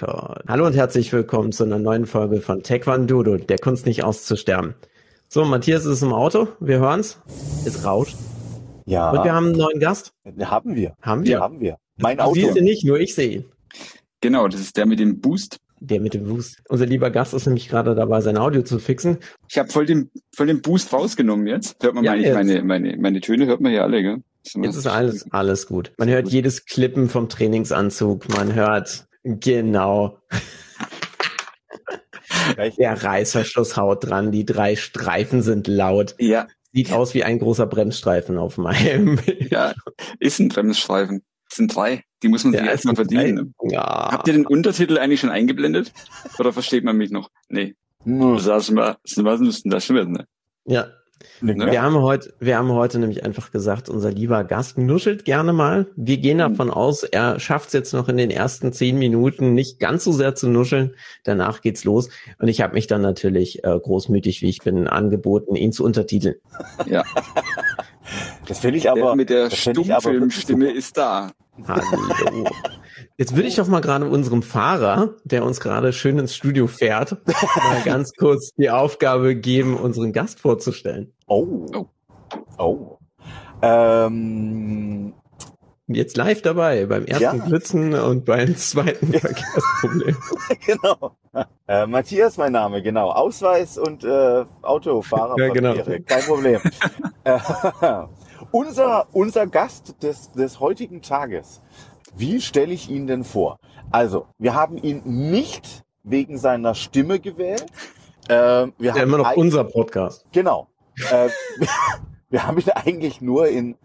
2. Record. Hallo und herzlich willkommen zu einer neuen Folge von Taekwondo, der Kunst nicht auszusterben. So, Matthias ist im Auto, wir hören's. Es rauscht. Ja. Und wir haben einen neuen Gast. Haben wir. Haben wir? Ja, haben wir. Mein Du Auto. siehst ihn nicht, nur ich sehe ihn. Genau, das ist der mit dem Boost. Der mit dem Boost. Unser lieber Gast ist nämlich gerade dabei, sein Audio zu fixen. Ich habe voll den, voll den Boost rausgenommen jetzt. Hört man Ja, jetzt. meine, meine, meine Töne, hört man hier alle, gell? Jetzt ist alles, alles gut. Man hört jedes Klippen vom Trainingsanzug. Man hört genau der Reißverschluss haut dran. Die drei Streifen sind laut. Ja, Sieht aus wie ein großer Bremsstreifen auf meinem. ja, ist ein Bremsstreifen. Das sind drei. Die muss man sich Ja, erstmal verdienen. drei. Ja. Habt ihr den Untertitel eigentlich schon eingeblendet? Oder versteht man mich noch? Nee. Hm, ist denn das schon wieder, ne? Ja. Ne? Wir haben heute, wir haben heute nämlich einfach gesagt, unser lieber Gast nuschelt gerne mal. Wir gehen Mhm. davon aus, er schafft es jetzt noch in den ersten zehn Minuten nicht ganz so sehr zu nuscheln. Danach geht's los. Und ich habe mich dann natürlich äh, großmütig, wie ich bin, angeboten, ihn zu untertiteln. Ja, Das finde ich der aber. mit der Stummfilmstimme ist da. Hallo. Jetzt würde ich doch mal gerade unserem Fahrer, der uns gerade schön ins Studio fährt, mal ganz kurz die Aufgabe geben, unseren Gast vorzustellen. Oh. Oh. Oh. Ähm, Jetzt live dabei beim ersten Ja. Blitzen und beim zweiten Verkehrsproblem. genau. Äh, Matthias, mein Name, genau. Ausweis und äh, Autofahrer. Ja, genau. Kein Problem. äh, unser, unser Gast des, des heutigen Tages. Wie stelle ich ihn denn vor? Also, wir haben ihn nicht wegen seiner Stimme gewählt. Äh, wir Ist ja haben immer noch unser Podcast. Genau. Äh, wir haben ihn eigentlich nur in,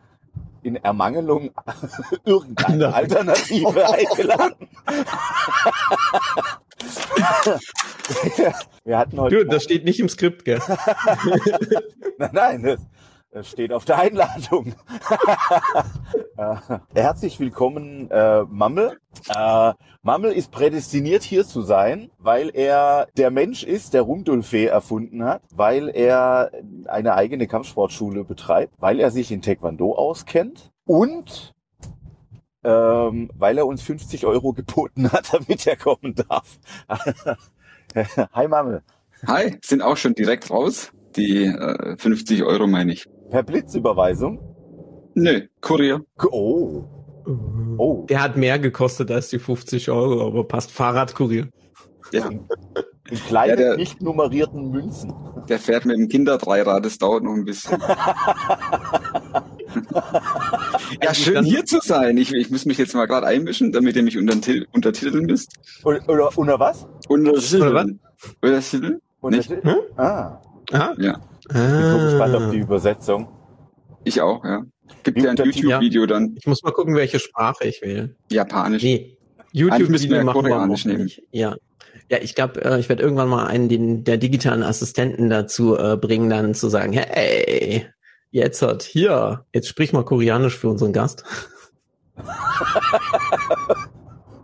in Ermangelung irgendeiner Alternative eingeladen. wir hatten heute. Du, das steht nicht im Skript, gell? Nein, nein, das, das steht auf der Einladung. Äh, Herzlich willkommen, äh, Mammel. Äh, Mammel ist prädestiniert hier zu sein, weil er der Mensch ist, der Rumdulfee erfunden hat, weil er eine eigene Kampfsportschule betreibt, weil er sich in Taekwondo auskennt und ähm, weil er uns 50 Euro geboten hat, damit er kommen darf. Hi Mammel. Hi, sind auch schon direkt raus. Die äh, 50 Euro meine ich. Per Blitzüberweisung. Nö, Kurier. Oh. Oh. Der hat mehr gekostet als die 50 Euro, aber passt Fahrradkurier. Ja, In kleinen, Ja, der- nicht nummerierten Münzen. der fährt mit dem Kinderdreirad, das dauert noch ein bisschen. ja, schön hier zu sein. Ich, ich muss mich jetzt mal gerade einmischen, damit ihr mich untertil- untertiteln müsst. Oder, oder unter was? Untertiteln. Untertiteln? Unter Nicht? Hm? Ah, Aha. Ja, ich bin so gespannt auf Ah. die Übersetzung. ich auch, ja. Gibt ja ein? YouTube-Video dann. Ich muss mal gucken, welche Sprache ich wähle. Japanisch. Nee. Wir YouTube-Video machen wir Koreanisch nicht. Ja. Ja, ich glaube, äh, ich werde irgendwann mal einen den, der digitalen Assistenten dazu äh, bringen, dann zu sagen, hey, jetzt hat hier, jetzt sprich mal Koreanisch für unseren Gast.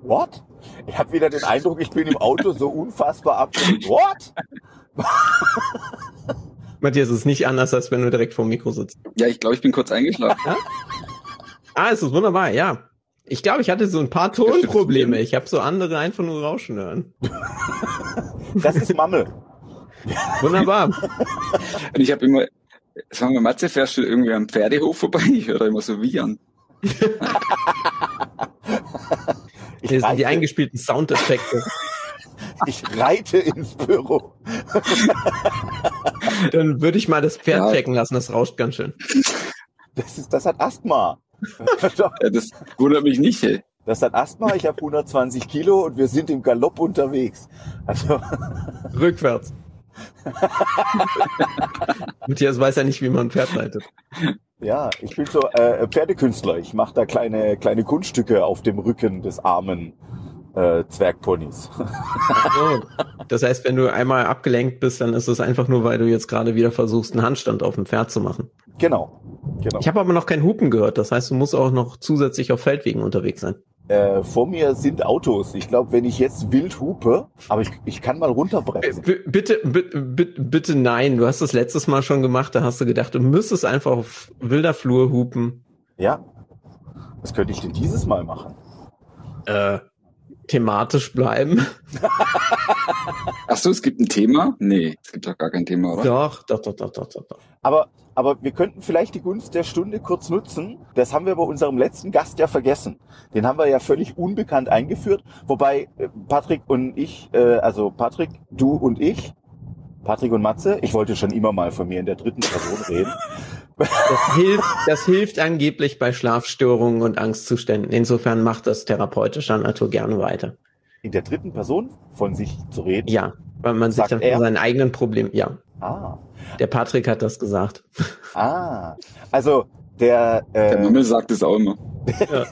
What? Ich habe wieder den Eindruck, ich bin im Auto so unfassbar abgelenkt. What? Matthias, es ist nicht anders, als wenn du direkt vor dem Mikro sitzt. Ja, ich glaube, ich bin kurz eingeschlafen. Ah, es ist wunderbar, ja. Ich glaube, ich hatte so ein paar Tonprobleme. Ich habe so andere einfach nur rauschen hören. Das ist Mammel. Wunderbar. Und ich habe immer, sagen wir, Matze, fährst du irgendwie am Pferdehof vorbei? Ich höre da immer so wie an. Ich Hier sind die eingespielten Soundeffekte. Ich reite ins Büro. Dann würde ich mal das Pferd Ja. checken lassen, das rauscht ganz schön. Das, ist, das hat Asthma. Ja, das wundert mich nicht, ey. Das hat Asthma, ich habe 120 Kilo und wir sind im Galopp unterwegs. Also, Rückwärts. Matthias weiß ja nicht, wie man ein Pferd leitet. ja, ich bin so äh, Pferdekünstler. Ich mache da kleine, kleine Kunststücke auf dem Rücken des armen äh, Zwergponys. So. Das heißt, wenn du einmal abgelenkt bist, dann ist es einfach nur, weil du jetzt gerade wieder versuchst, einen Handstand auf dem Pferd zu machen. genau, genau. Ich habe aber noch kein Hupen gehört. Das heißt, du musst auch noch zusätzlich auf Feldwegen unterwegs sein. Äh, vor mir sind Autos. Ich glaube, wenn ich jetzt wild hupe, aber ich, ich kann mal runterbremsen. B bitte, bitte, bitte, bitte nein. Du hast das letztes Mal schon gemacht. Da hast du gedacht, du müsstest einfach auf wilder Flur hupen. Ja. Was könnte ich denn dieses Mal machen? äh, thematisch bleiben. Ach so, es gibt ein Thema? Nee, es gibt doch gar kein Thema, oder? Doch, doch, doch, doch, doch, doch. doch. Aber, aber wir könnten vielleicht die Gunst der Stunde kurz nutzen. Das haben wir bei unserem letzten Gast ja vergessen. Den haben wir ja völlig unbekannt eingeführt. Wobei äh, Patrick und ich, äh, also Patrick, du und ich, Patrick und Matze, ich wollte schon immer mal von mir in der dritten Person reden. Das hilft, das hilft angeblich bei Schlafstörungen und Angstzuständen. Insofern macht das therapeutischer Natur gerne weiter. In der dritten Person von sich zu reden. Ja, weil man sich dann von seinen eigenen Problemen, ja, Ah. der Patrick hat das gesagt. Ah. Also der, Der äh, Mammel sagt es auch immer.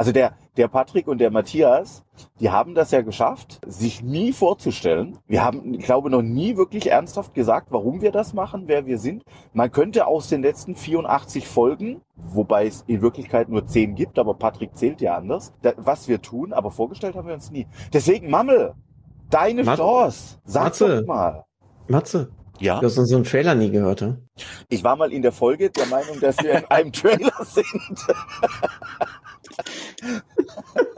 also der, der Patrick und der Matthias, die haben das ja geschafft, sich nie vorzustellen. Wir haben, ich glaube, noch nie wirklich ernsthaft gesagt, warum wir das machen, wer wir sind. Man könnte aus den letzten 84 Folgen, wobei es in Wirklichkeit nur 10 gibt, aber Patrick zählt ja anders, da, was wir tun, aber vorgestellt haben wir uns nie. Deswegen, Mammel, deine Mat- Chance. Sag Matze. doch mal. Matze, Ja. du hast unseren Trailer nie gehört, ja? Ich war mal in der Folge der Meinung, dass wir in einem Trailer sind.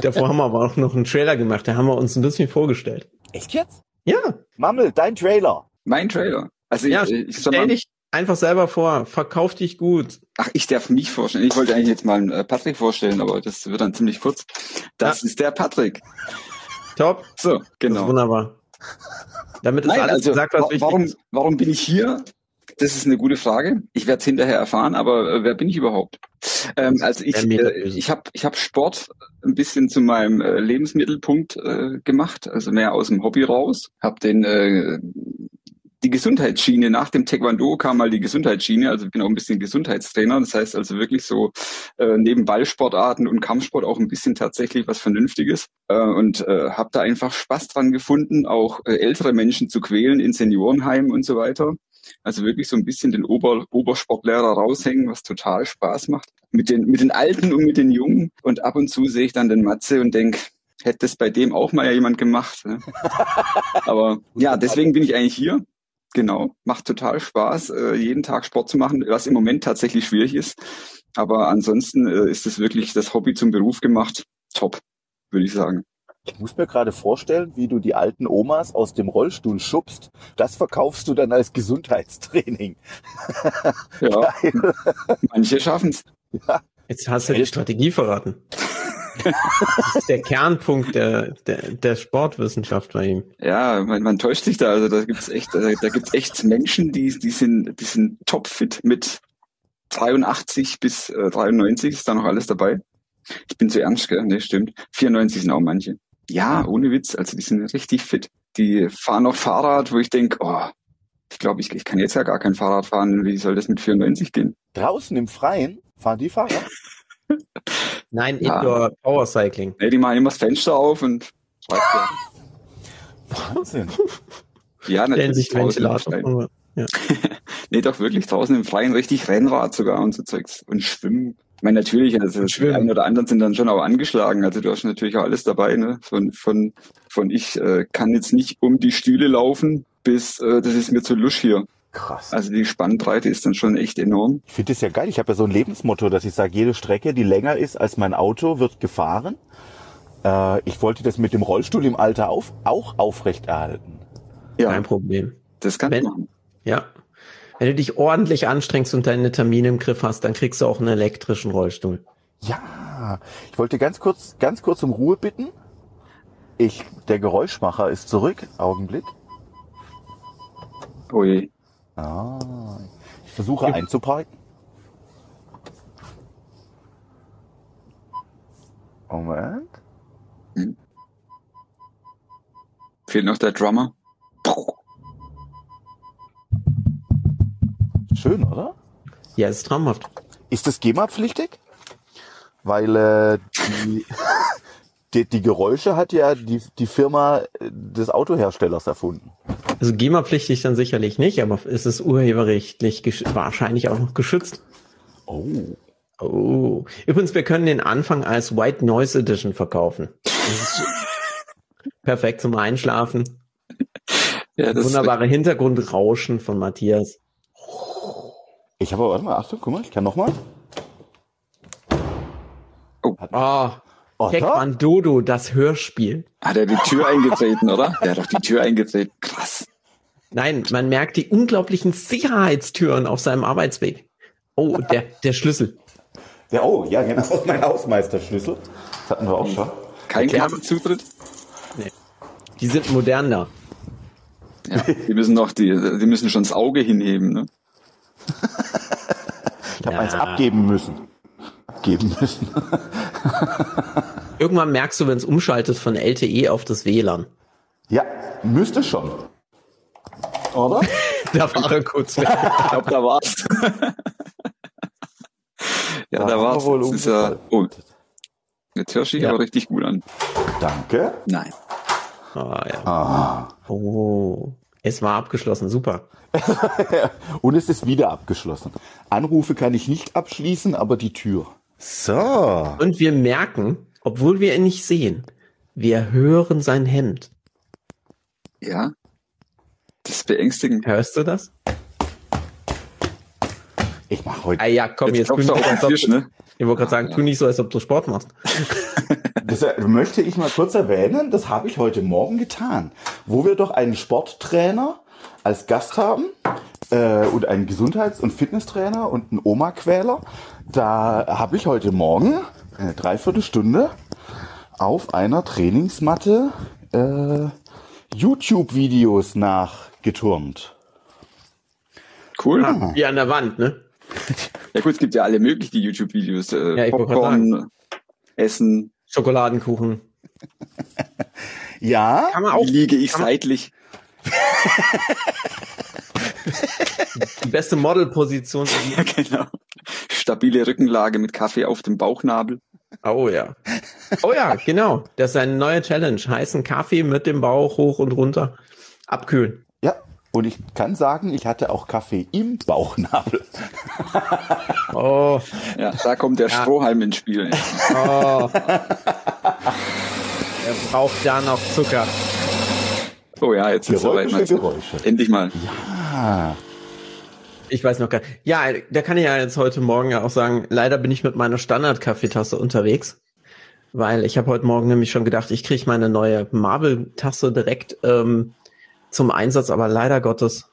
Davor haben wir aber auch noch einen Trailer gemacht, da haben wir uns ein bisschen vorgestellt. Echt jetzt? Ja, Mammel, dein Trailer. Mein Trailer. Also ja, ich, ich soll stell dich einfach selber vor, verkauf dich gut. ach, ich darf mich vorstellen. Ich wollte eigentlich jetzt mal einen, äh, Patrick vorstellen, aber das wird dann ziemlich kurz. Das ist der Patrick. Top, So, das ist genau. wunderbar. Damit ist Nein, alles also gesagt, was wa- wichtig warum, ist. warum bin ich hier? Das ist eine gute Frage. Ich werde es hinterher erfahren, aber äh, wer bin ich überhaupt? Ähm, also ich, äh, ich habe ich hab Sport ein bisschen zu meinem äh, Lebensmittelpunkt äh, gemacht, also mehr aus dem Hobby raus. Habe den äh, die Gesundheitsschiene nach dem Taekwondo kam mal die Gesundheitsschiene, also ich bin auch ein bisschen Gesundheitstrainer. Das heißt also wirklich so äh, neben Ballsportarten und Kampfsport auch ein bisschen tatsächlich was Vernünftiges äh, und äh, habe da einfach Spaß dran gefunden, auch äh, ältere Menschen zu quälen in Seniorenheimen und so weiter. Also wirklich so ein bisschen den Ober Obersportlehrer raushängen, was total Spaß macht. Mit den, mit den Alten und mit den Jungen. Und ab und zu sehe ich dann den Matze und denk, hätte das bei dem auch mal ja jemand gemacht. Ne? Aber ja, deswegen bin ich eigentlich hier. Genau, macht total Spaß, äh, jeden Tag Sport zu machen, was im Moment tatsächlich schwierig ist. Aber ansonsten äh, ist es wirklich das Hobby zum Beruf gemacht. Top, würde ich sagen. Ich muss mir gerade vorstellen, wie du die alten Omas aus dem Rollstuhl schubst. Das verkaufst du dann als Gesundheitstraining. Ja, manche schaffen's. Jetzt hast du die Strategie verraten. Das ist der Kernpunkt der, der, der Sportwissenschaft bei ihm. Ja, man, man täuscht sich da. Also da gibt's echt, da, da gibt's echt Menschen, die, die sind, die sind topfit mit 83 bis äh, 93 ist da noch alles dabei. Ich bin zu ernst, gell? Nee, stimmt. 94 sind auch manche. Ja, ohne Witz. Also die sind richtig fit. Die fahren noch Fahrrad, wo ich denk, oh, ich glaube, ich, ich kann jetzt ja gar kein Fahrrad fahren. Wie soll das mit 94 gehen? Draußen im Freien fahren die Fahrrad. Nein, Ja. Indoor Power Cycling. Nee, die machen immer das Fenster auf und ja. Wahnsinn. Ja, Stellen natürlich sich draußen im Ventilator. Freien. vor. Nee, doch wirklich draußen im Freien richtig Rennrad sogar und so Zeugs und Schwimmen. Ich meine, natürlich, also die einen oder anderen sind dann schon auch angeschlagen. Also du hast natürlich auch alles dabei, ne? Von, von, von ich äh, kann jetzt nicht um die Stühle laufen, bis äh, das ist mir zu lusch hier. Krass. Also die Spannbreite ist dann schon echt enorm. Ich finde das ja geil. Ich habe ja so ein Lebensmotto, dass ich sage, jede Strecke, die länger ist als mein Auto, wird gefahren. Äh, ich wollte das mit dem Rollstuhl im Alter auf, auch aufrechterhalten. Ja, Kein Problem. das kann Wenn- man machen. Ja. Wenn du dich ordentlich anstrengst und deine Termine im Griff hast, dann kriegst du auch einen elektrischen Rollstuhl. Ja, ich wollte ganz kurz, ganz kurz um Ruhe bitten. Ich, der Geräuschmacher ist zurück. Augenblick. Oh je. Ah, ich versuche einzuparken. Moment. Fehlt noch der Drummer. Schön, oder? Ja, ist traumhaft. Ist das GEMA-pflichtig? Weil äh, die, die, die Geräusche hat ja die, die Firma äh, des Autoherstellers erfunden. Also GEMA-pflichtig dann sicherlich nicht, aber es ist urheberrechtlich gesch- wahrscheinlich auch noch geschützt. Oh. Oh. Übrigens, wir können den Anfang als White Noise Edition verkaufen. Perfekt zum Einschlafen. Ja, das Wunderbare Hintergrundrauschen von Matthias. Ich habe, warte mal, Achtung, guck mal, ich kann noch mal. Oh, Otto? Pac-Man Dodo, das Hörspiel. Hat er die Tür eingetreten, oder? Der hat doch die Tür eingetreten. Krass. Nein, man merkt die unglaublichen Sicherheitstüren auf seinem Arbeitsweg. Oh, der, der Schlüssel. Ja, oh, ja, genau. Mein Hausmeisterschlüssel. Das hatten wir auch schon. Kein Okay. Kassenzutritt? Die sind moderner. Ja, die müssen noch, die, die müssen schon das Auge hinheben, ne? Ich habe eins abgeben müssen. Abgeben müssen. Irgendwann merkst du, wenn es umschaltet von LTE auf das WLAN. Ja, müsste schon. Oder? Da war er kurz weg. Ich glaube, da war's. ja, Da da war's. wohl Das ist ja, oh, jetzt hört sich Ja. aber richtig gut an. Danke. Nein. Ah, ja. Ah. Oh, es war abgeschlossen. Super. Und es ist wieder abgeschlossen. Anrufe kann ich nicht abschließen, aber die Tür. So. Und wir merken, obwohl wir ihn nicht sehen, wir hören sein Hemd. Ja. Das ist beängstigend. Hörst du das? Ich mache heute. Ah ja, komm, jetzt, Jetzt du auf den Tisch, ne? ich wollte gerade sagen, tu nicht so, als ob du Sport machst. Das möchte ich mal kurz erwähnen. Das habe ich heute Morgen getan, wo wir doch einen Sporttrainer als Gast haben äh, und einen Gesundheits- und Fitnesstrainer und einen Oma-Quäler. Da habe ich heute Morgen eine Dreiviertelstunde auf einer Trainingsmatte äh, YouTube-Videos nachgeturnt. Cool. Ah, wie an der Wand, ne? Ja gut, es gibt ja alle möglichen YouTube-Videos. Äh, Ja, Popcorn, Essen, Schokoladenkuchen. Ja, Kann man wie auch liege ich seitlich? die beste Modelposition. Ja, genau. Stabile Rückenlage mit Kaffee auf dem Bauchnabel. Oh ja. Oh ja, genau. Das ist eine neue Challenge. Heißen Kaffee mit dem Bauch hoch und runter. Abkühlen. Ja. Und ich kann sagen, ich hatte auch Kaffee im Bauchnabel. Oh, Ja, da kommt der Strohhalm ins Spiel. oh. Er braucht da noch Zucker. Oh ja, jetzt ist soweit. Geräusche. Geräusche. Endlich mal. Ah, Ich weiß noch gar nicht. Ja, da kann ich ja jetzt heute Morgen ja auch sagen, leider bin ich mit meiner Standard-Kaffeetasse unterwegs. Weil ich habe heute Morgen nämlich schon gedacht, ich kriege meine neue Marvel-Tasse direkt ähm, zum Einsatz, aber leider Gottes.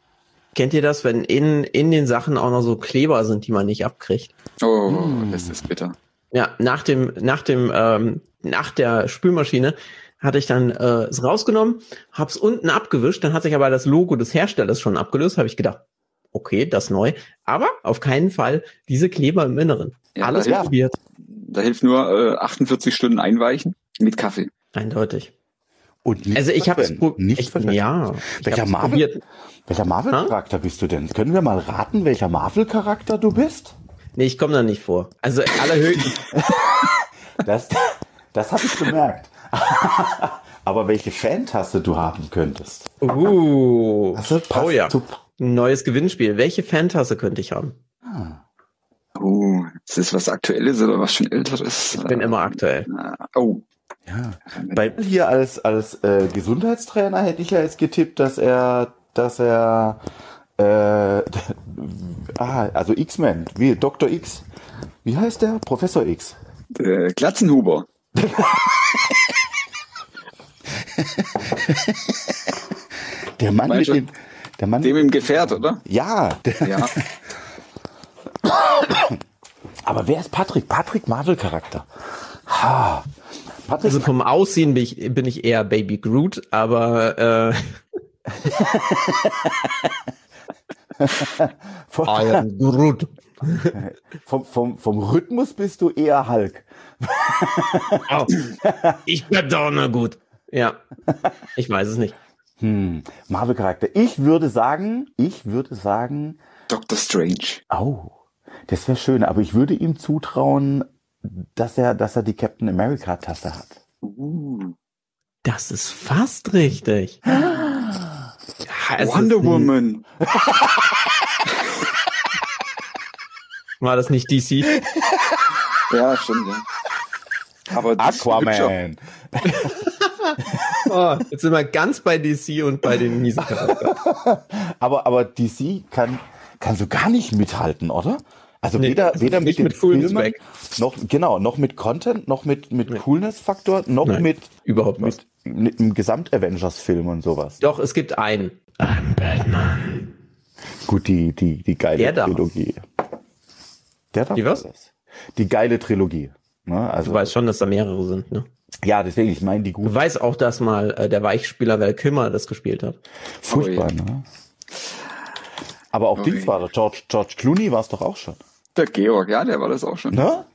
Kennt ihr das, wenn in, in den Sachen auch noch so Kleber sind, die man nicht abkriegt? Oh, das ist bitter. Ja, nach dem, nach dem, ähm, nach der Spülmaschine hatte ich dann äh, es rausgenommen, hab's unten abgewischt, dann hat sich aber das Logo des Herstellers schon abgelöst, habe ich gedacht, okay, das neu, aber auf keinen Fall diese Kleber im Inneren. Ja, Alles ja. probiert. Da hilft nur äh, 48 Stunden einweichen mit Kaffee. Eindeutig. Und nicht Also ich habe es nicht ich, verschwenden. ja, Welcher hab's Marvel? probiert. Welcher Marvel-Charakter bist du denn? Können wir mal raten, welcher Marvel-Charakter du bist? Nee, ich komme da nicht vor. Also allerhöchstens Das, das habe ich gemerkt. Aber welche Fantasse du haben könntest. uh, passt oh ja, neues Gewinnspiel. Welche Fantasse könnte ich haben? Oh, ist das was Aktuelles oder was schon Älteres? Ich bin immer aktuell. Oh, Ja. Bei hier als, als äh, Gesundheitstrainer hätte ich ja jetzt getippt, dass er, dass er, äh, ah, also X-Men, wie Dr. X. Wie heißt der? Professor X. äh, Glatzenhuber. Der Mann mit dem, der Mann, Dem im Gefährt, oder? ja, der, Ja. aber wer ist Patrick? Patrick Marvel-Charakter. Ha. Patrick, Also vom Aussehen bin ich, bin ich eher Baby Groot, aber äh, vom, I am Groot. vom, vom, vom Rhythmus bist du eher Hulk. Oh, ich bin doch nur gut. Ja, ich weiß es nicht. Hm, Marvel-Charakter. Ich würde sagen, ich würde sagen, Dr. Strange. oh, das wäre schön, aber ich würde ihm zutrauen, dass er, dass er die Captain America-Tasse hat. Uh. Das ist fast richtig. Ist Wonder Woman. War das nicht DC? Ja, stimmt, ja. Aber. Aquaman. Oh, jetzt sind wir ganz bei DC und bei den miesen Charakteren. Aber, aber DC kann, kann so gar nicht mithalten, oder? Also Nee, weder, also weder mit mit Filmen, noch, genau, noch mit Content, noch mit, mit Nee. Coolness-Faktor, noch Nein. mit, Überhaupt was. mit, mit einem Gesamt-Avengers-Film und sowas. Doch, es gibt einen. I'm Batman. Gut, die, die, die geile Der. Trilogie. Der darf Die was? alles. Die geile Trilogie. Ne? Also, Du weißt schon, dass da mehrere sind, ne? ja, deswegen, ich meine die Du gut. weißt auch, dass mal äh, der Weichspieler Val Kilmer das gespielt hat. Furchtbar, Ui. ne? Aber auch Ui. Dings war da. George, George Clooney war es doch auch schon. Der Georg, ja, der war das auch schon. Ne?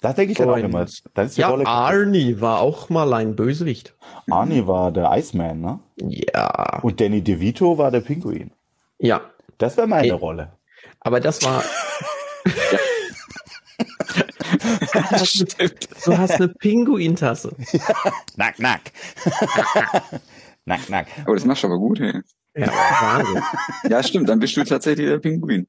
Da denke ich dann auch immer. Dann ist die Ja, Rolle. Arnie war auch mal ein Bösewicht. Arnie war der Iceman, ne? Ja. Und Danny DeVito war der Pinguin. Ja. Das wäre meine Ey. Rolle. Aber das war. du hast eine Pinguintasse. Nack, nack. nack, nack. Aber das machst du aber gut, hey. Ja, Wahnsinn. Ja, stimmt, dann bist du tatsächlich der Pinguin.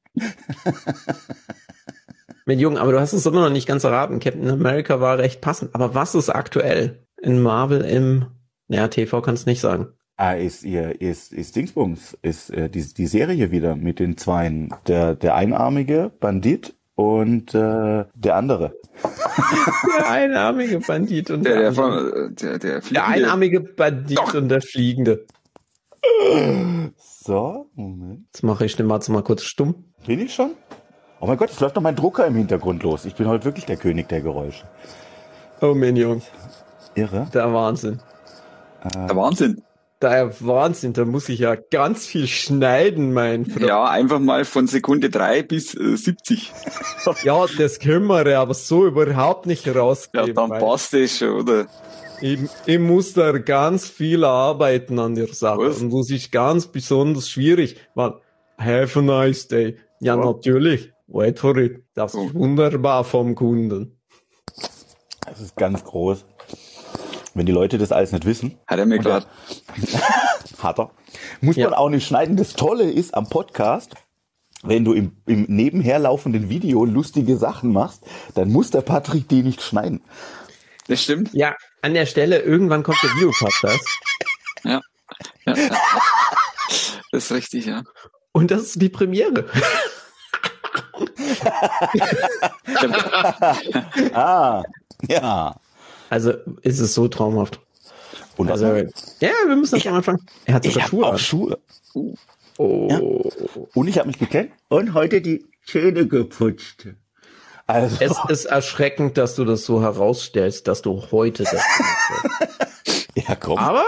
Mit Jungen, aber du hast es immer noch nicht ganz erraten. Captain America war recht passend. Aber was ist aktuell in Marvel im, naja, TV kannst du nicht sagen. Ah, ist ihr, ist, ist Dingsbums, ist äh, die, die Serie wieder mit den Zweien. Der, der einarmige Bandit und äh, der andere. Der einarmige Bandit und Der, der, andere. von, äh, der, der, der einarmige Bandit Doch. und der Fliegende. So, Moment. Jetzt mache ich den Matze mal kurz stumm. Bin ich schon? Oh mein Gott, es läuft noch mein Drucker im Hintergrund los. Ich bin heute wirklich der König der Geräusche. Oh mein Jungs, Irre. der Wahnsinn. Der Wahnsinn. Der Wahnsinn, da muss ich ja ganz viel schneiden, mein Freund. Ja, einfach mal von Sekunde drei bis äh, 70. Ja, das wir aber so überhaupt nicht Ja, rausgeben. dann weil passt es schon, oder? Ich, ich muss da ganz viel arbeiten an der Sache. Was? Und das ist ganz besonders schwierig. Weil, have a nice day. Ja, Ja. natürlich. Wait for it. Das ist wunderbar vom Kunden. Das ist ganz groß. Wenn die Leute das alles nicht wissen, Hat er mir gerade. hat er. Muss Ja. man auch nicht schneiden. Das Tolle ist am Podcast, wenn du im, im nebenher laufenden Video lustige Sachen machst, dann muss der Patrick die nicht schneiden. Das stimmt. Ja, an der Stelle, irgendwann kommt der Videopodcast. Ja. ja, ja. Das ist richtig, ja. Und das ist die Premiere. Ah, ja. Also ist es so traumhaft. Und Also, ja, wir müssen das am Anfang. Er hat ich sogar Schuhe auch an. Schuhe. Oh. Und ich habe mich gekennt. Und heute die Zähne geputzt. Also, Es ist erschreckend, dass du das so herausstellst, dass du heute das ja, komm. Aber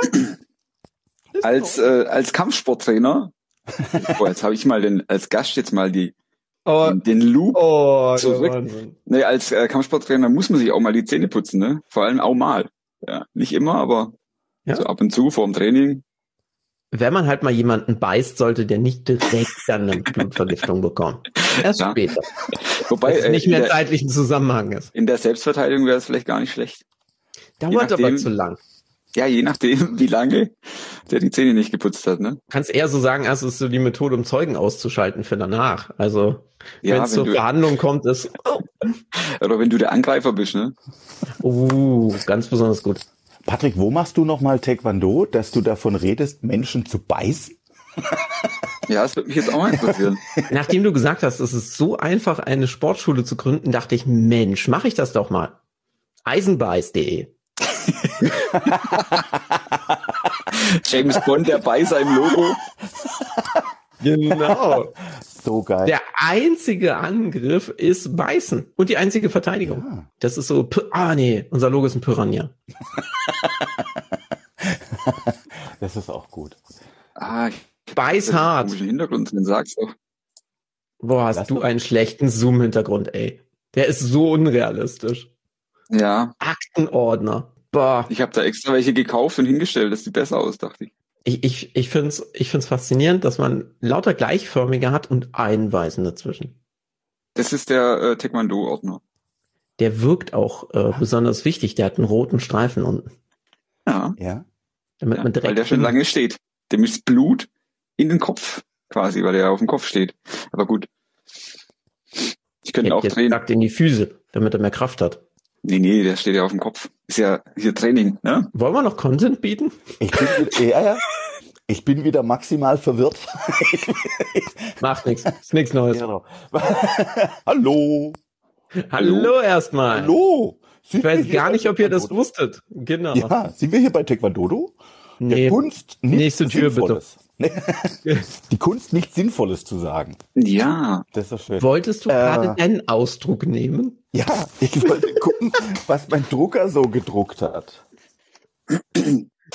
Als, äh, als Kampfsporttrainer. Oh, jetzt habe ich mal den, als Gast jetzt mal die, oh, den, den Loop. oh Zurück. Nee, als äh, Kampfsporttrainer muss man sich auch mal die Zähne putzen, ne? Vor allem auch mal. Ja, nicht immer, aber Ja. so ab und zu vor dem Training. Wenn man halt mal jemanden beißt, sollte der nicht direkt dann eine Blutvergiftung bekommen. Erst Ja. später. Wobei es äh, nicht mehr der, zeitlichen Zusammenhang ist. in der Selbstverteidigung wäre es vielleicht gar nicht schlecht. Dauert aber nachdem- zu lang. Ja, je nachdem, wie lange der die Zähne nicht geputzt hat, ne? Kannst eher so sagen, es ist so die Methode, um Zeugen auszuschalten für danach. Also, Ja, wenn es zur du- Verhandlung kommt, ist, oh, Oder wenn du der Angreifer bist, ne? uh, ganz besonders gut. Patrick, wo machst du nochmal Taekwondo, dass du davon redest, Menschen zu beißen? Ja, das würde mich jetzt auch mal interessieren. Nachdem du gesagt hast, es ist so einfach, eine Sportschule zu gründen, dachte ich, Mensch, mache ich das doch mal. Eisenbeiß.de. James Bond, der bei seinem Logo. Genau. So geil. Der einzige Angriff ist Beißen und die einzige Verteidigung. Ja. Das ist so, ah nee, unser Logo ist ein Piranha. Das ist auch gut. Ah, ich Beiß hab einen hart. komischen Hintergrund, den sagst du. Boah, hast du einen schlechten Zoom-Hintergrund, ey. Der ist so unrealistisch. Ja, Aktenordner. Boah. ich habe da extra welche gekauft und hingestellt, das sieht besser aus, dachte ich. Ich, ich, ich finde es ich find's faszinierend, dass man lauter gleichförmige hat und einen weißen dazwischen. Das ist der äh, Taekwondo-Ordner. Der wirkt auch äh, besonders wichtig. Der hat einen roten Streifen unten. Ja, Ja. Damit ja man direkt weil der schon lange steht. Dem ist Blut in den Kopf quasi, weil der auf dem Kopf steht. Aber gut. Ich könnte Ich auch jetzt drehen. gesagt in die Füße, damit er mehr Kraft hat. Nee, nee, der steht ja auf dem Kopf. Ist ja hier Training, ne? Wollen wir noch Content bieten? Ich bin, ja, ja. Ich bin wieder maximal verwirrt. Macht nichts. Ist nichts Neues. Genau. Hallo. Hallo erstmal. Hallo. Sind Ich weiß gar nicht, ob ihr das wusstet. Genau. Ja, sind wir hier bei Taekwondo? Der Nee. Kunst nichts Nächste Tür, Sinnvolles. Die Kunst nichts Sinnvolles zu sagen. Ja, Das ist doch schön. Wolltest du Äh. gerade deinen Ausdruck nehmen? Ja, ich wollte gucken, was mein Drucker so gedruckt hat.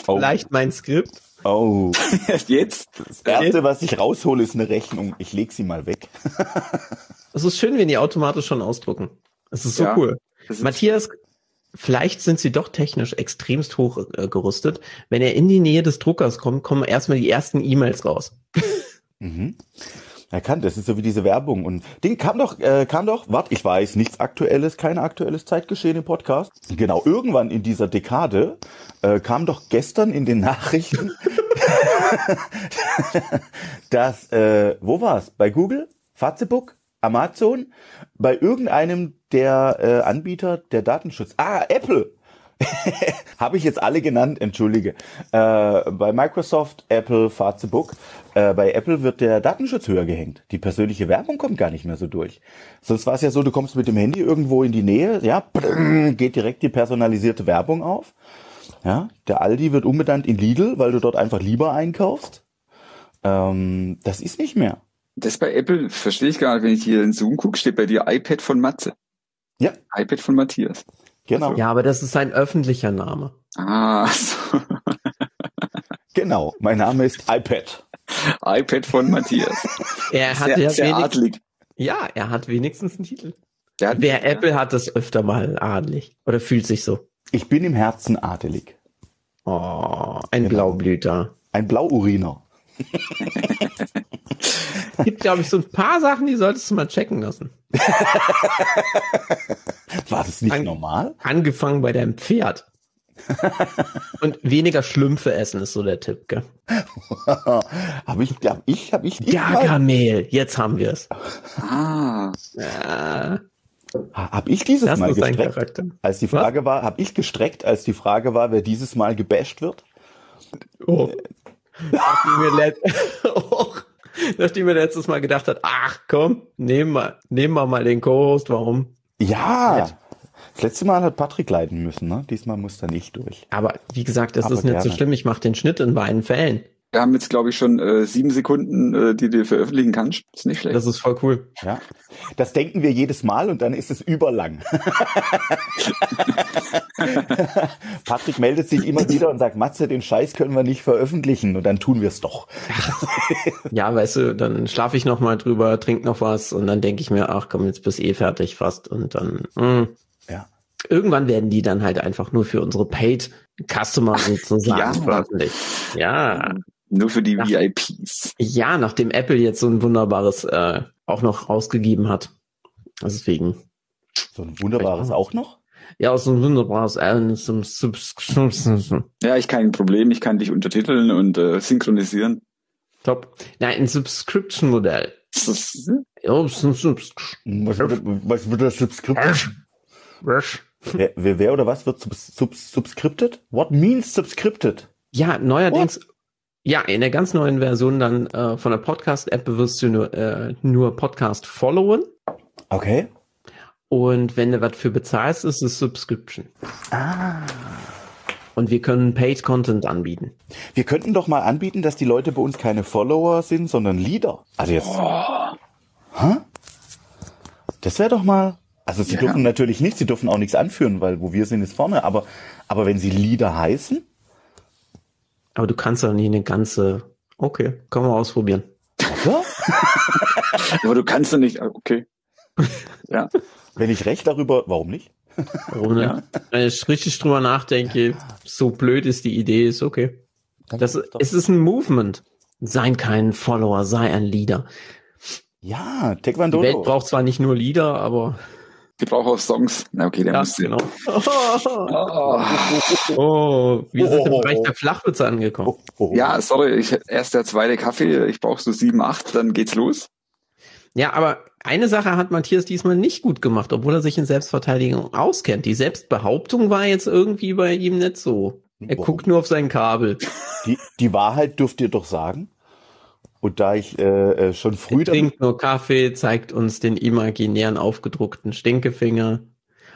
Oh, Vielleicht mein Skript? oh. jetzt. Das erste, was ich raushole, ist eine Rechnung. Ich leg sie mal weg. Es ist schön, wenn die automatisch schon ausdrucken. Es ist so Ja. cool. Matthias, vielleicht sind sie doch technisch extremst hoch äh, gerüstet. Wenn er in die Nähe des Druckers kommt, kommen erstmal die ersten E-Mails raus. Mhm. Er kann, das ist so wie diese Werbung. Und Ding kam doch, äh, kam doch, warte, ich weiß, nichts Aktuelles, kein aktuelles Zeitgeschehen im Podcast. Genau, irgendwann in dieser Dekade äh, kam doch gestern in den Nachrichten, dass, äh, wo war's? Bei Google, Facebook, Amazon, bei irgendeinem der äh, Anbieter der Datenschutz. Ah, Apple. Habe ich jetzt alle genannt, entschuldige. Äh, bei Microsoft, Apple, Facebook. Äh, bei Apple wird der Datenschutz höher gehängt. Die persönliche Werbung kommt gar nicht mehr so durch. Sonst war es ja so, du kommst mit dem Handy irgendwo in die Nähe, ja, geht direkt die personalisierte Werbung auf. Ja, der Aldi wird umbenannt in Lidl, weil du dort einfach lieber einkaufst. Ähm, das ist nicht mehr. Das bei Apple verstehe ich gar nicht. Wenn ich hier in Zoom gucke, steht bei dir iPad von Matze. Ja. iPad von Matthias. Genau, Ja, aber das ist ein öffentlicher Name. Ah, so. genau. Mein Name ist iPad. iPad von Matthias. Er hat Sehr, ja sehr wenigstens, adlig. ja, er hat wenigstens einen Titel. Wer Apple hat das öfter mal adelig. Oder fühlt sich so. Ich bin im Herzen adelig. Oh, ein Genau. Blaublüter. Ein Blauuriner. Gibt, glaube ich, so ein paar Sachen, die solltest du mal checken lassen. War das nicht An- normal? Angefangen bei deinem Pferd. Und weniger Schlümpfe essen ist so der Tipp, gell? habe ich, hab ich, habe ich, Gargamel, jetzt haben wir es. Ah, Ja, habe ich dieses das Mal gestreckt? Charakter. Als die Frage war, habe ich gestreckt, als die Frage war, wer dieses Mal gebasht wird? Oh. Mir, let oh. Nachdem mir letztes Mal gedacht hat, ach komm, nehmen wir, nehmen wir mal den Co-Host, warum? Ja. Das letzte Mal hat Patrick leiden müssen, ne? Diesmal muss er nicht durch. Aber wie gesagt, das Aber ist nicht so schlimm, ich mache den Schnitt in beiden Fällen. Wir haben jetzt, glaube ich, schon äh, sieben Sekunden, äh, die du veröffentlichen kannst. Ist nicht schlecht. Das ist voll cool. Ja. Das denken wir jedes Mal und dann ist es überlang. Patrick meldet sich immer wieder und sagt, Matze, den Scheiß können wir nicht veröffentlichen und dann tun wir es doch. Ja, weißt du, dann schlafe ich noch mal drüber, trink noch was und dann denke ich mir, ach komm, jetzt bist eh fertig fast und dann mh. Ja. irgendwann werden die dann halt einfach nur für unsere Paid Customer sozusagen Ja. veröffentlicht. Ja, Nur für die Ach. VIPs. ja, nachdem Apple jetzt so ein wunderbares äh, auch noch rausgegeben hat. Deswegen. So ein wunderbares auch noch. Ja, so ein wunderbares äh, Subscription. Ja, ich kein Problem. Ich kann dich untertiteln und äh, synchronisieren. Top. Nein, ein Subscription-Modell. Ja, Subscription. Was wird, was wird das Subskript? Wer, wer, wer oder was wird sub, sub, subscripted? What means subscripted? Ja, neuerdings, ja, in der ganz neuen Version dann äh, von der Podcast-App wirst du nur, äh, nur Podcast followen. Okay. Und wenn du was für bezahlst, ist es Subscription. Ah. Und wir können Paid Content anbieten. Wir könnten doch mal anbieten, dass die Leute bei uns keine Follower sind, sondern Leader. Also jetzt. Hä? Das wäre doch mal. Also sie Ja. dürfen natürlich nicht, sie dürfen auch nichts anführen, weil wo wir sind ist vorne. Aber, aber wenn sie Leader heißen, Aber du kannst doch nicht eine ganze. Okay, können wir ausprobieren. aber du kannst doch nicht. ah, Okay. Ja. wenn ich recht darüber, warum nicht? Warum nicht? Ja. Wenn ich richtig drüber nachdenke, so blöd ist die Idee, ist okay. Dann Das, es ist ein Movement. Sei kein Follower, sei ein Leader. ja, Die Taekwondo. Welt braucht zwar nicht nur Leader, aber Die braucht auch Songs. Na, okay, der ja, muss genau. Oh. Oh, wir sind im Oh. Bereich der Flachwitze angekommen. Oh, oh. Ja, sorry, ich erst der zweite Kaffee, ich brauche so sieben, acht, dann geht's los. Ja, aber eine Sache hat Matthias diesmal nicht gut gemacht, obwohl er sich in Selbstverteidigung auskennt. Die Selbstbehauptung war jetzt irgendwie bei ihm nicht so. Er guckt nur auf sein Kabel. Die, die Wahrheit dürft ihr doch sagen. Und da ich äh, äh schon früh Er trinkt nur Kaffee, zeigt uns den imaginären aufgedruckten Stinkefinger.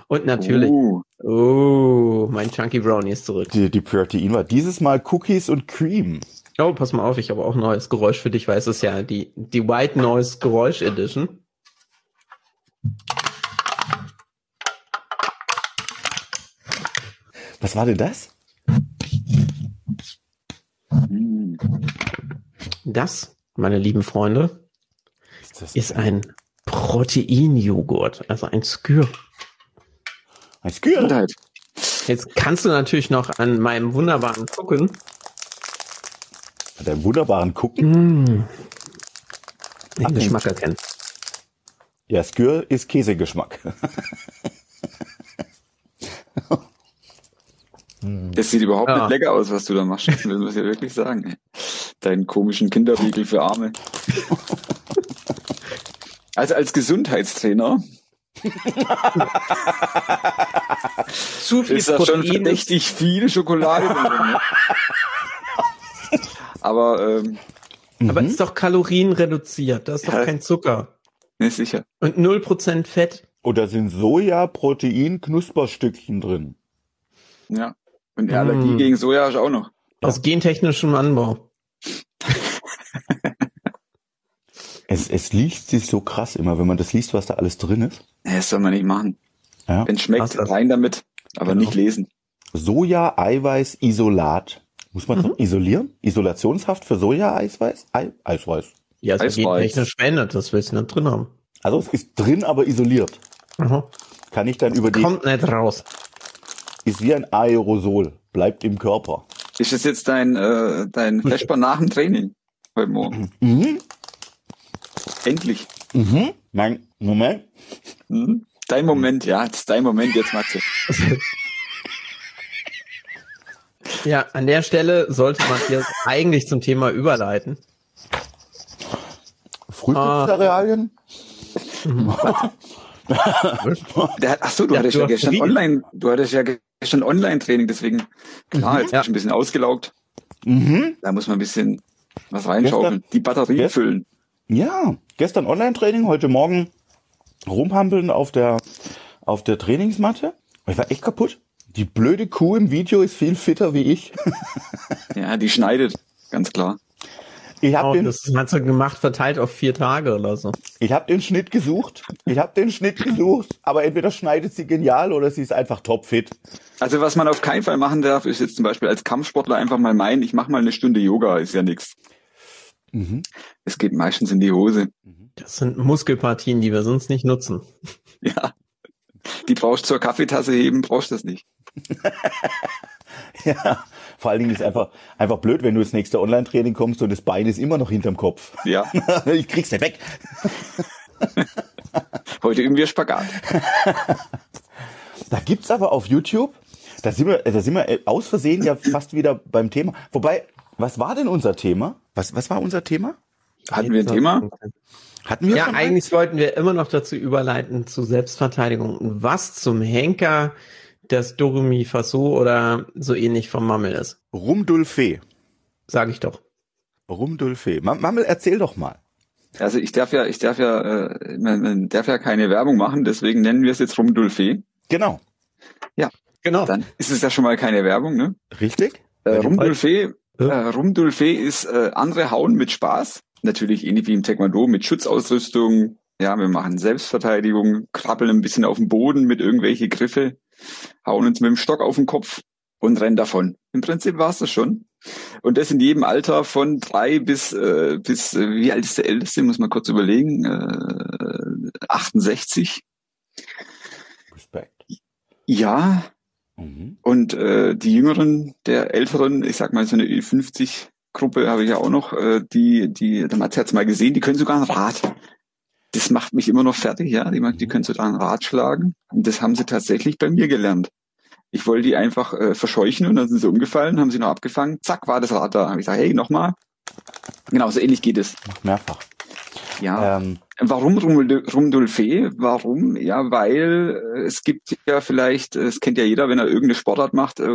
Und natürlich, Uh, oh, mein Chunky Brownie ist zurück. die, die Protein war dieses Mal Cookies und Cream. Oh, pass mal auf, ich habe auch ein neues Geräusch für dich, weil es ist ja die, die White Noise Geräusch Edition. Was war denn das? Das, meine lieben Freunde, Ist das ist ein Proteinjoghurt, also ein Skür. ein Skür? Gesundheit. Jetzt kannst du natürlich noch an meinem wunderbaren gucken. Hat einen wunderbaren Gucken. Mmh. Den Ach, Geschmack erkennen. Ja, Skür ist Käsegeschmack. Das sieht überhaupt Ja. nicht lecker aus, was du da machst. Das muss ich ja wirklich sagen. ey. Deinen komischen Kinderriegel für Arme. Also als Gesundheitstrainer Zu viel ist da schon Protein. verdächtig viel Schokolade drin. ne? Aber ähm, Aber ist doch kalorienreduziert. Da ist doch Ja. kein Zucker. nicht sicher. Und 0% Fett. Da sind Soja, Protein, Knusperstückchen drin. Ja. Und die Allergie Mm. gegen Soja ist auch noch. Aus gentechnischem Anbau. Es, es liest sich so krass immer, wenn man das liest, was da alles drin ist. Das soll man nicht machen. Ja. Wenn schmeckt, Was das? rein damit, aber Genau. nicht lesen. Soja, Eiweiß, Isolat. Muss man das Mhm. noch isolieren? Isolationshaft für Soja, Eiweiß? Ei, Eiweiß. Ja, also Eisweiß. gentechnisch verändert. Das willst du nicht drin haben. Also es ist drin, aber isoliert. Aha. Kann ich dann über die, Kommt nicht raus. ist wie ein Aerosol, bleibt im Körper. Ist das jetzt dein, äh, dein Flashbar nach dem Training heute Morgen? Mhm. Endlich. Mhm. Mein, Moment. Hm? Dein Moment, ja, das ist dein Moment jetzt, Matze. Ja, an der Stelle sollte man hier eigentlich zum Thema überleiten. Frühstückscerealien? Der hat, ach so, du Ja, hattest du ja gestern online, du hattest ja gestern Online-Training, deswegen, klar, jetzt Ja. bist du ein bisschen ausgelaugt. Mhm. Da muss man ein bisschen was reinschaufeln. Die Batterie Gestern- füllen. Ja, gestern Online-Training, heute Morgen rumhampeln auf der, auf der Trainingsmatte. Ich war echt kaputt. Die blöde Kuh im Video ist viel fitter wie ich. Ja, die schneidet, ganz klar. Ich habe Oh, den, das hat sie gemacht, verteilt auf vier Tage oder so. ich hab den Schnitt gesucht. Ich habe den Schnitt gesucht. Aber entweder schneidet sie genial oder sie ist einfach topfit. Also was man auf keinen Fall machen darf, ist jetzt zum Beispiel als Kampfsportler einfach mal meinen, ich mache mal eine Stunde Yoga, ist ja nix. Mhm. Es geht meistens in die Hose. Das sind Muskelpartien, die wir sonst nicht nutzen. Ja. Die brauchst zur Kaffeetasse heben, brauchst das nicht. Ja, vor allen Dingen ist einfach, einfach blöd, wenn du ins nächste Online-Training kommst und das Bein ist immer noch hinterm Kopf. Ja. ich krieg's nicht weg. Heute üben wir Spagat. Da gibt's aber auf YouTube, da sind wir, da sind wir aus Versehen ja fast wieder beim Thema. Wobei, was war denn unser Thema? Was, was war unser Thema? Hatten wir ein Thema? Hatten wir Ja, schon eigentlich wollten wir immer noch dazu überleiten zu Selbstverteidigung. Was zum Henker das Doremi Faso oder so ähnlich vom Mammel ist. Rumdulfe. Sag ich doch. Rumdulfe. Mam- Mammel, erzähl doch mal. Also ich darf ja, ich darf ja, äh, man, man darf ja keine Werbung machen, deswegen nennen wir es jetzt Rumdulfe. Genau. Genau. Dann ist es ja schon mal keine Werbung, ne? Richtig? Äh, Rumdulfe, äh, Ja. Rumdulfe ist äh, andere hauen mit Spaß. Natürlich ähnlich wie im Taekwondo mit Schutzausrüstung. Ja, wir machen Selbstverteidigung, krabbeln ein bisschen auf dem Boden mit irgendwelche Griffe, hauen uns mit dem Stock auf den Kopf und rennen davon. Im Prinzip war es das schon. Und das in jedem Alter von drei bis, äh, bis äh, wie alt ist der Älteste, muss man kurz überlegen, äh, 68. Respekt. Ja, Mhm. Und äh, die Jüngeren, der Älteren, ich sag mal so eine 50 Gruppe habe ich ja auch noch, äh, die, die, der Mats hat's mal gesehen, die können sogar ein Rad. Das macht mich immer noch fertig, ja. Die, die können sogar ein Rad schlagen. Und das haben sie tatsächlich bei mir gelernt. Ich wollte die einfach äh, verscheuchen und dann sind sie umgefallen, haben sie noch abgefangen, zack, war das Rad da. Hab ich gesagt, hey, nochmal. Genau, so ähnlich geht es. Mehrfach. Ja. Ähm, Warum Rumdulfee? Warum? Ja, weil äh, es gibt ja vielleicht, es kennt ja jeder, wenn er irgendeine Sportart macht, äh,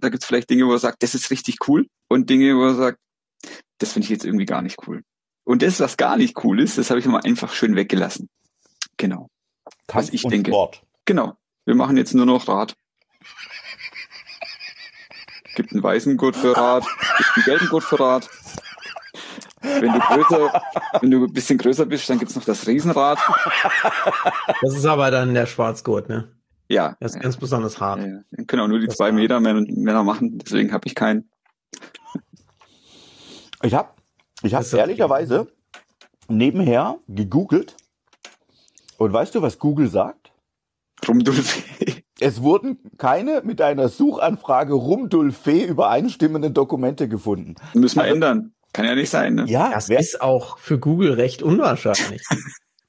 da gibt es vielleicht Dinge, wo er sagt, das ist richtig cool und Dinge, wo er sagt, das finde ich jetzt irgendwie gar nicht cool. Und das, was gar nicht cool ist, das habe ich mal einfach schön weggelassen. Genau. Kampf was ich denke. Sport. Genau. Wir machen jetzt nur noch Rad. Gibt einen weißen Gurt für Rad, gibt einen gelben Gurt für Rad. Wenn du größer, wenn du ein bisschen größer bist, dann gibt's noch das Riesenrad. Das ist aber dann der Schwarzgurt, ne? Ja. Das ist ja. ganz besonders hart. Ja, Dann können auch nur die das zwei Meter Männer machen, deswegen habe ich keinen. Ich habe ich hab ehrlicherweise nebenher gegoogelt und weißt du, was Google sagt? Rumdulfee. Es wurden keine mit einer Suchanfrage Rumdulfee übereinstimmenden Dokumente gefunden. Müssen wir also, ändern. Kann ja nicht sein, ne? Ja, das ist auch für Google recht unwahrscheinlich.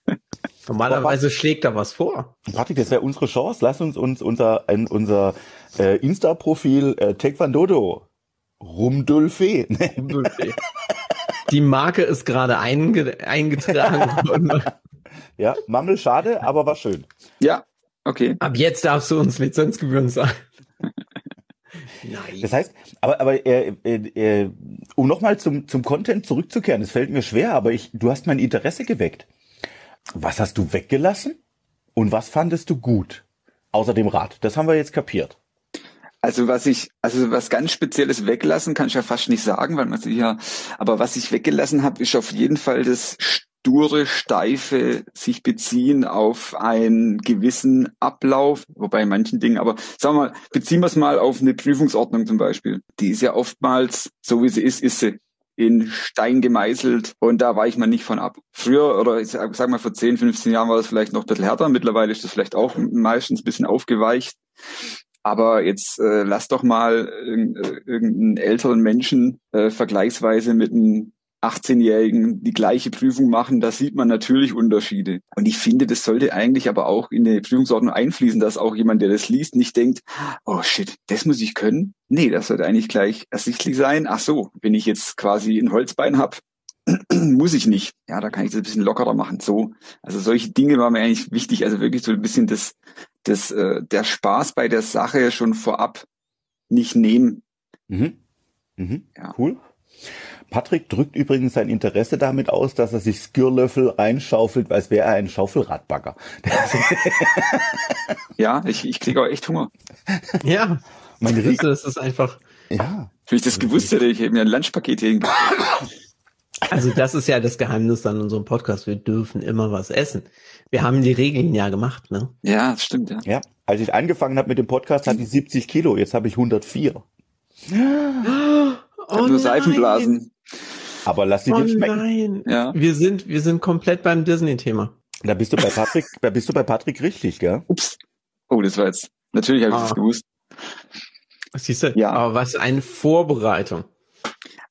Normalerweise schlägt da was vor. Patrick, das wäre unsere Chance. Lass uns, uns unser, in unser äh, Insta-Profil äh, Taekwondo Rumdulfee. Die Marke ist gerade einge eingetragen worden. ja, Mammel schade, aber war schön. Ja, okay. Ab jetzt darfst du uns Lizenzgebühren zahlen. Nein. Das heißt, aber, aber äh, äh, äh, um nochmal zum, zum Content zurückzukehren, es fällt mir schwer, aber ich, du hast mein Interesse geweckt. Was hast du weggelassen und was fandest du gut? Außer dem Rad. Das haben wir jetzt kapiert. Also was ich, also was ganz Spezielles weglassen, kann ich ja fast nicht sagen, weil man sie ja, aber was ich weggelassen habe, ist auf jeden Fall das sture, steife sich beziehen auf einen gewissen Ablauf, wobei manchen Dingen, aber sagen wir mal, beziehen wir es mal auf eine Prüfungsordnung zum Beispiel. Die ist ja oftmals, so wie sie ist, ist sie in Stein gemeißelt und da weicht man nicht von ab. Früher, oder ich sag, sag mal vor 10, 15 Jahren war das vielleicht noch ein bisschen härter, mittlerweile ist das vielleicht auch meistens ein bisschen aufgeweicht. Aber jetzt äh, lass doch mal äh, irgendeinen älteren Menschen äh, vergleichsweise mit einem 18-Jährigen die gleiche Prüfung machen, da sieht man natürlich Unterschiede. Und ich finde, das sollte eigentlich aber auch in die Prüfungsordnung einfließen, dass auch jemand, der das liest, nicht denkt, oh shit, das muss ich können. Nee, das sollte eigentlich gleich ersichtlich sein. Ach so, wenn ich jetzt quasi ein Holzbein habe, muss ich nicht. Ja, da kann ich das ein bisschen lockerer machen. So, also solche Dinge waren mir eigentlich wichtig. Also wirklich so ein bisschen das, das, äh, der Spaß bei der Sache schon vorab nicht nehmen. Mhm. Mhm. Ja. Cool. Patrick drückt übrigens sein Interesse damit aus, dass er sich Skürlöffel reinschaufelt, als wäre er ein Schaufelradbagger. ja, ich, ich kriege auch echt Hunger. Ja, mein Riese ist es einfach. Ja. Wenn ich das gewusst hätte, ich hätte mir ein Lunchpaket hier Also das ist ja das Geheimnis an unserem Podcast. Wir dürfen immer was essen. Wir haben die Regeln ja gemacht, ne? Ja, das stimmt, ja. Ja, als ich angefangen habe mit dem Podcast, hatte ich 70 Kilo. Jetzt habe ich 104. Oh nur Seifenblasen. Aber lass sie oh dir schmecken. Nein. Ja. Wir sind, wir sind komplett beim Disney-Thema. Da bist du bei Patrick, da bist du bei Patrick richtig, gell? Ups. Oh, das war jetzt. Natürlich habe ich ah. das gewusst. Siehst du? Ja. Aber was eine Vorbereitung.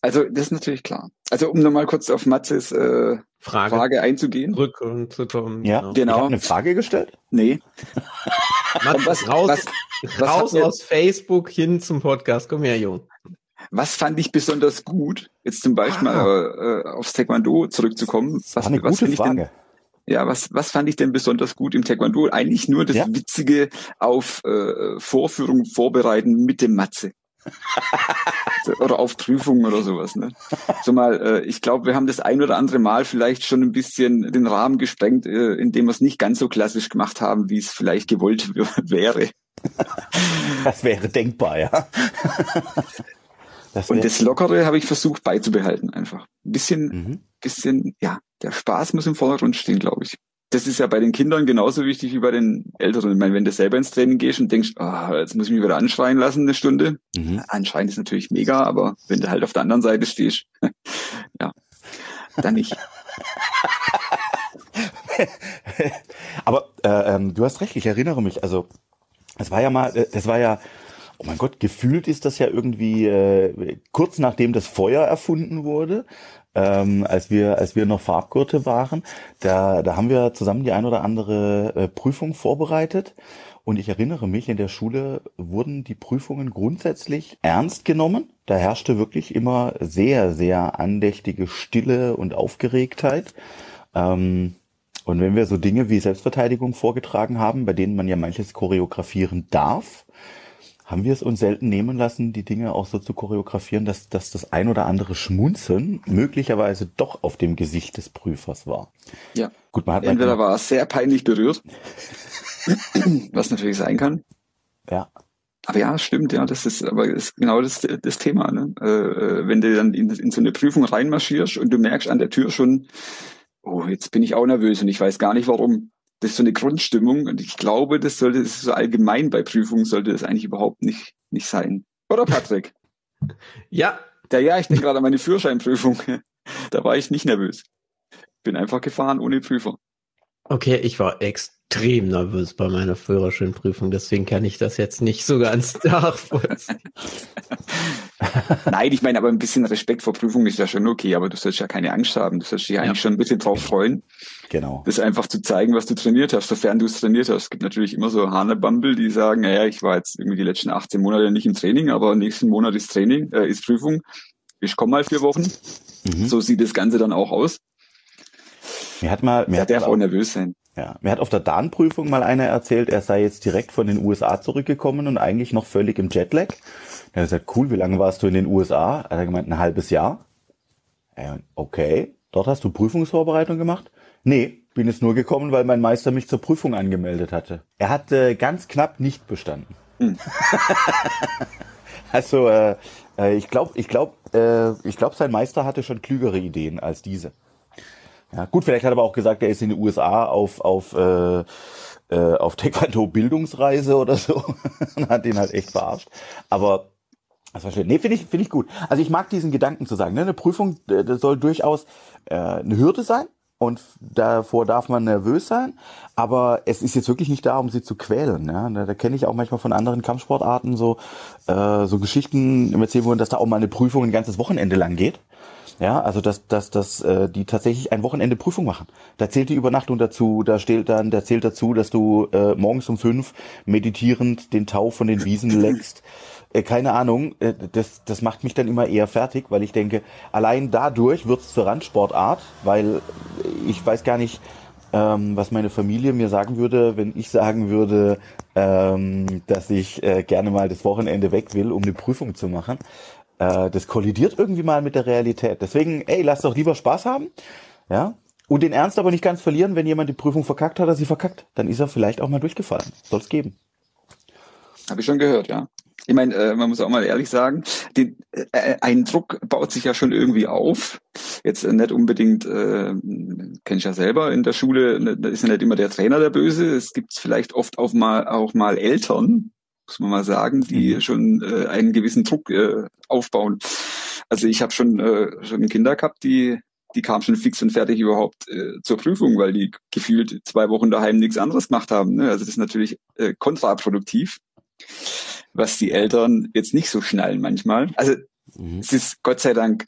Also, das ist natürlich klar. Also, um nochmal kurz auf Matzes äh, Frage. Frage einzugehen. Zurück und zurückkommen. Ja, genau. genau. Ich eine Frage gestellt? Nee. Matze, was, raus, was, raus was aus Facebook hin zum Podcast. Komm her, Jung. Was fand ich besonders gut? Jetzt zum Beispiel ah. mal äh, aufs Taekwondo zurückzukommen. Was, eine was gute Frage. Denn, ja, was, was fand ich denn besonders gut im Taekwondo? Eigentlich nur das ja. Witzige auf äh, Vorführung vorbereiten mit dem Matze. oder auf Prüfungen oder sowas. Ne? So mal, äh, ich glaube, wir haben das ein oder andere Mal vielleicht schon ein bisschen den Rahmen gesprengt, äh, indem wir es nicht ganz so klassisch gemacht haben, wie es vielleicht gewollt wäre. Das wäre denkbar, ja. Das und das Lockere habe ich versucht beizubehalten einfach. Ein bisschen, mhm. bisschen, ja, der Spaß muss im Vordergrund stehen, glaube ich. Das ist ja bei den Kindern genauso wichtig wie bei den Älteren. Ich meine, wenn du selber ins Training gehst und denkst, oh, jetzt muss ich mich wieder anschreien lassen eine Stunde. Mhm. Anschreien ist natürlich mega, aber wenn du halt auf der anderen Seite stehst, ja, dann nicht. aber äh, ähm, du hast recht, ich erinnere mich. Also es war ja mal, äh, das war ja oh mein Gott, gefühlt ist das ja irgendwie äh, kurz nachdem das Feuer erfunden wurde, ähm, als wir als wir noch Farbgurte waren, da da haben wir zusammen die ein oder andere äh, Prüfung vorbereitet und ich erinnere mich, in der Schule wurden die Prüfungen grundsätzlich ernst genommen. Da herrschte wirklich immer sehr, sehr andächtige Stille und Aufgeregtheit. Ähm, Und wenn wir so Dinge wie Selbstverteidigung vorgetragen haben, bei denen man ja manches choreografieren darf, haben wir es uns selten nehmen lassen, die Dinge auch so zu choreografieren, dass, dass das ein oder andere Schmunzeln möglicherweise doch auf dem Gesicht des Prüfers war. Ja. Gut, man hat entweder war er sehr peinlich berührt, was natürlich sein kann. Ja. Aber ja, stimmt, ja, das ist aber ist genau das, das Thema. Ne? Äh, äh, wenn du dann in, in so eine Prüfung reinmarschierst und du merkst an der Tür schon, oh, jetzt bin ich auch nervös und ich weiß gar nicht warum das ist so eine Grundstimmung und ich glaube, das sollte das so allgemein bei Prüfungen sollte das eigentlich überhaupt nicht nicht sein. Oder Patrick? ja. Ja, ja, ich denke gerade an meine Führerscheinprüfung. Da war ich nicht nervös. Bin einfach gefahren ohne Prüfer. Okay, ich war extrem nervös bei meiner Führerscheinprüfung, deswegen kann ich das jetzt nicht so ganz nachvollziehen. Nein, ich meine, aber ein bisschen Respekt vor Prüfungen ist ja schon okay, aber du sollst ja keine Angst haben. Du sollst dich ja. eigentlich schon ein bisschen drauf freuen. Genau. Das einfach zu zeigen, was du trainiert hast, sofern du es trainiert hast. Es gibt natürlich immer so Hanebumble, die sagen, naja, ich war jetzt irgendwie die letzten 18 Monate nicht im Training, aber nächsten Monat ist Training, äh, ist Prüfung. Ich komme mal vier Wochen. Mhm. So sieht das Ganze dann auch aus. Mir hat mal, mir ja, hat der auch nervös sein. Ja, mir hat auf der Dan-Prüfung mal einer erzählt, er sei jetzt direkt von den USA zurückgekommen und eigentlich noch völlig im Jetlag. Er hat gesagt, cool, wie lange warst du in den USA? Hat er gemeint, ein halbes Jahr. Okay, dort hast du Prüfungsvorbereitung gemacht? Nee, bin jetzt nur gekommen, weil mein Meister mich zur Prüfung angemeldet hatte. Er hat äh, ganz knapp nicht bestanden. Hm. also äh, äh ich glaube, ich glaube, äh, ich glaube, sein Meister hatte schon klügere Ideen als diese. Ja, gut, vielleicht hat er aber auch gesagt, er ist in den USA auf, auf, äh, äh, auf Taekwondo-Bildungsreise oder so und hat ihn halt echt verarscht. Aber das war schön. Nee, finde ich, finde ich gut. Also ich mag diesen Gedanken zu sagen. Ne? Eine Prüfung äh, das soll durchaus äh, eine Hürde sein und davor darf man nervös sein, aber es ist jetzt wirklich nicht da, um sie zu quälen. Ja? Da, da kenne ich auch manchmal von anderen Kampfsportarten so äh, so Geschichten im erzählen wurden, dass da auch mal eine Prüfung ein ganzes Wochenende lang geht. Ja, also dass, dass, dass äh, die tatsächlich ein Wochenende Prüfung machen. Da zählt die Übernachtung dazu, da steht dann, da zählt dazu, dass du äh, morgens um fünf meditierend den Tau von den Wiesen leckst. Äh, keine Ahnung, äh, das, das macht mich dann immer eher fertig, weil ich denke, allein dadurch wird's zur Randsportart, weil ich weiß gar nicht, ähm, was meine Familie mir sagen würde, wenn ich sagen würde, ähm, dass ich äh, gerne mal das Wochenende weg will, um eine Prüfung zu machen äh, das kollidiert irgendwie mal mit der Realität. Deswegen, ey, lass doch lieber Spaß haben, ja, und den Ernst aber nicht ganz verlieren, wenn jemand die Prüfung verkackt hat, er sie verkackt, dann ist er vielleicht auch mal durchgefallen. Soll es geben. Habe ich schon gehört, ja. Ich meine, äh, man muss auch mal ehrlich sagen, den, äh, ein Druck baut sich ja schon irgendwie auf. Jetzt äh, nicht unbedingt, äh, kenne ich ja selber in der Schule, ne, da ist ja nicht immer der Trainer der Böse. Es gibt vielleicht oft auch mal auch mal Eltern, muss man mal sagen, die mhm. schon äh, einen gewissen Druck äh, aufbauen. Also ich habe schon äh, schon Kinder gehabt, die die kamen schon fix und fertig überhaupt äh, zur Prüfung, weil die gefühlt zwei Wochen daheim nichts anderes gemacht haben. Ne? Also das ist natürlich äh, kontraproduktiv, was die Eltern jetzt nicht so schnallen manchmal. Also mhm. es ist Gott sei Dank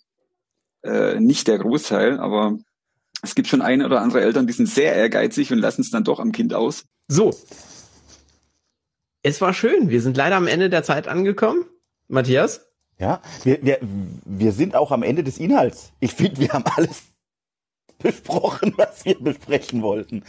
äh, nicht der Großteil, aber es gibt schon ein oder andere Eltern, die sind sehr ehrgeizig und lassen es dann doch am Kind aus. So, es war schön. Wir sind leider am Ende der Zeit angekommen. Matthias? Ja, wir, wir, wir sind auch am Ende des Inhalts. Ich finde, wir haben alles besprochen, was wir besprechen wollten.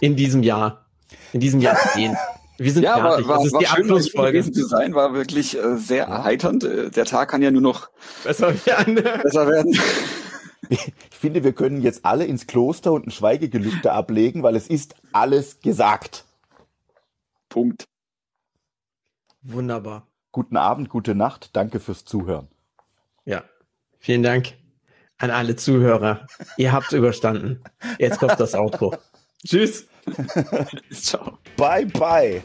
In diesem Jahr. In diesem Jahrzehnt. Wir sind ja, fertig. War, war, das ist die schön, Abschlussfolge. zu sein, war wirklich äh, sehr erheiternd. Äh, der Tag kann ja nur noch besser werden. Besser werden. Ich finde, wir können jetzt alle ins Kloster und ein Schweigegelübde ablegen, weil es ist alles gesagt. Punkt. Wunderbar. Guten Abend, gute Nacht. Danke fürs Zuhören. Ja, vielen Dank an alle Zuhörer. Ihr habt's überstanden. Jetzt kommt das Outro. Tschüss. Ciao. Bye, bye.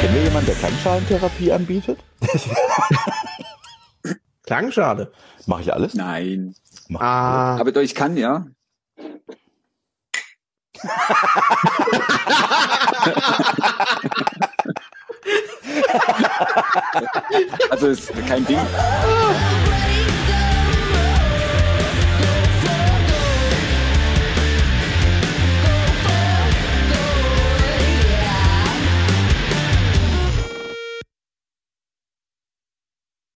Kennen wir jemanden, der Klangschalentherapie anbietet? Klangschale. Mache ich alles? Nein. Mach ah. Aber doch, ich kann, ja. also ist kein Ding.